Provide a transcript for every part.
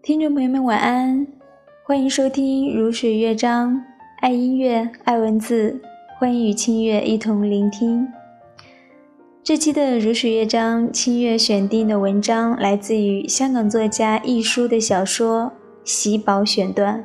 听众朋友们，晚安！欢迎收听《如水乐章》，爱音乐，爱文字，欢迎与清月一同聆听。这期的《如水乐章》，清月选定的文章来自于香港作家亦舒的小说《喜宝选段》。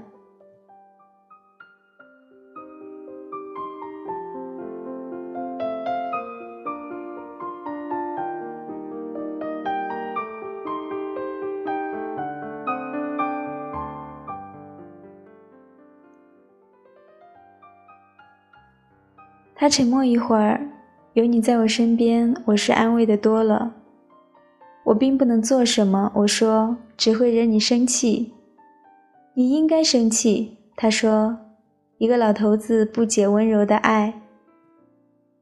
他沉默一会儿，有你在我身边，我是安慰的多了。我并不能做什么，我说只会惹你生气。你应该生气，他说。一个老头子不解温柔的爱。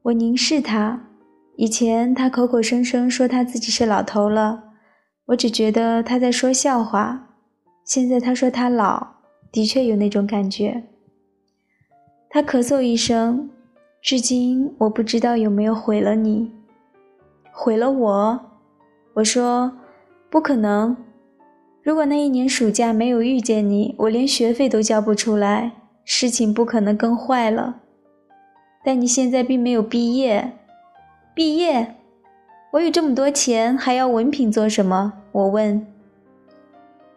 我凝视他，以前他口口声声说他自己是老头了，我只觉得他在说笑话。现在他说他老，的确有那种感觉。他咳嗽一声。至今我不知道有没有毁了你，毁了我。我说不可能。如果那一年暑假没有遇见你，我连学费都交不出来，事情不可能更坏了。但你现在并没有毕业，毕业？我有这么多钱，还要文凭做什么？我问。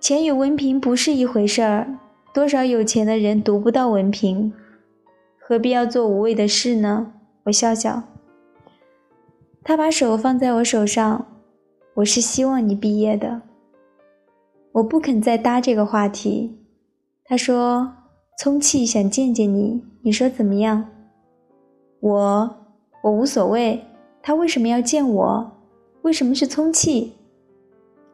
钱与文凭不是一回事儿，多少有钱的人读不到文凭。何必要做无谓的事呢？我笑笑。他把手放在我手上。我是希望你毕业的。我不肯再搭这个话题。他说：“聪气想见见你，你说怎么样？”我我无所谓。他为什么要见我？为什么是聪气？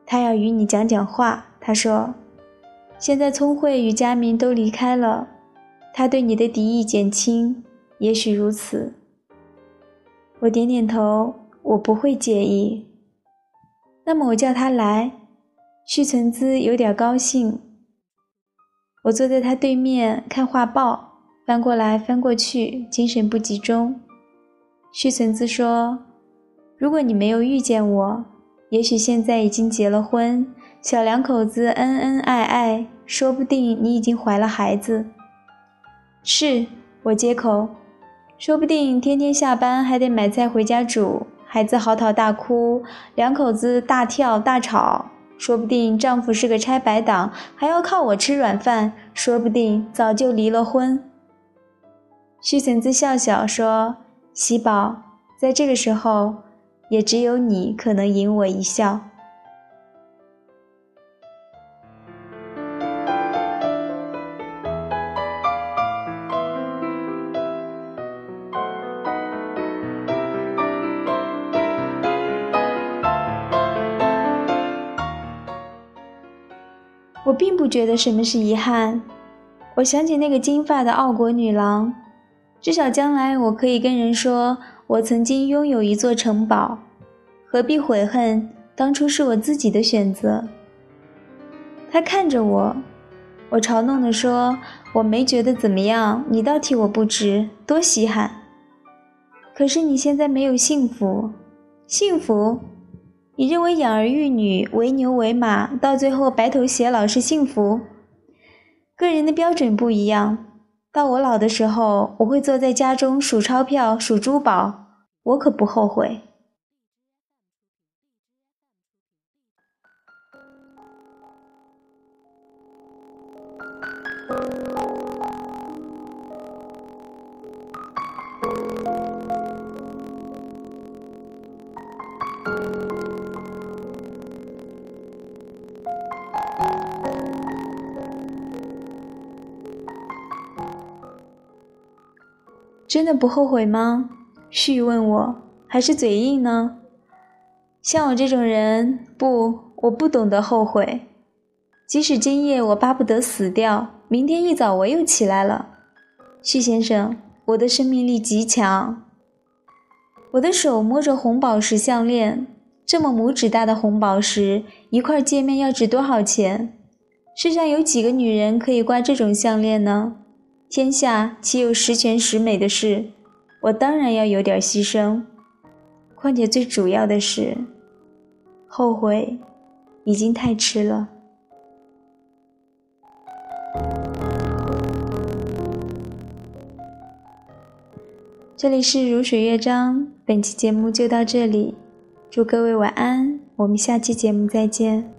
他要与你讲讲话。他说：“现在聪慧与佳明都离开了。”他对你的敌意减轻，也许如此。我点点头，我不会介意。那么我叫他来。徐存姿有点高兴。我坐在他对面看画报，翻过来翻过去，精神不集中。徐存姿说：“如果你没有遇见我，也许现在已经结了婚，小两口子恩恩爱爱，说不定你已经怀了孩子。”是我接口，说不定天天下班还得买菜回家煮，孩子嚎啕大哭，两口子大跳大吵，说不定丈夫是个拆白党，还要靠我吃软饭，说不定早就离了婚。徐婶子笑笑说：“喜宝，在这个时候，也只有你可能引我一笑。”我并不觉得什么是遗憾。我想起那个金发的傲国女郎，至少将来我可以跟人说，我曾经拥有一座城堡，何必悔恨当初是我自己的选择？他看着我，我嘲弄地说：“我没觉得怎么样，你倒替我不值，多稀罕。可是你现在没有幸福，幸福。”你认为养儿育女、为牛为马，到最后白头偕老是幸福？个人的标准不一样。到我老的时候，我会坐在家中数钞票、数珠宝，我可不后悔。真的不后悔吗？旭问我，还是嘴硬呢？像我这种人，不，我不懂得后悔。即使今夜我巴不得死掉，明天一早我又起来了。旭先生，我的生命力极强。我的手摸着红宝石项链，这么拇指大的红宝石，一块见面要值多少钱？世上有几个女人可以挂这种项链呢？天下岂有十全十美的事？我当然要有点牺牲。况且最主要的是，后悔已经太迟了。这里是如水乐章，本期节目就到这里，祝各位晚安，我们下期节目再见。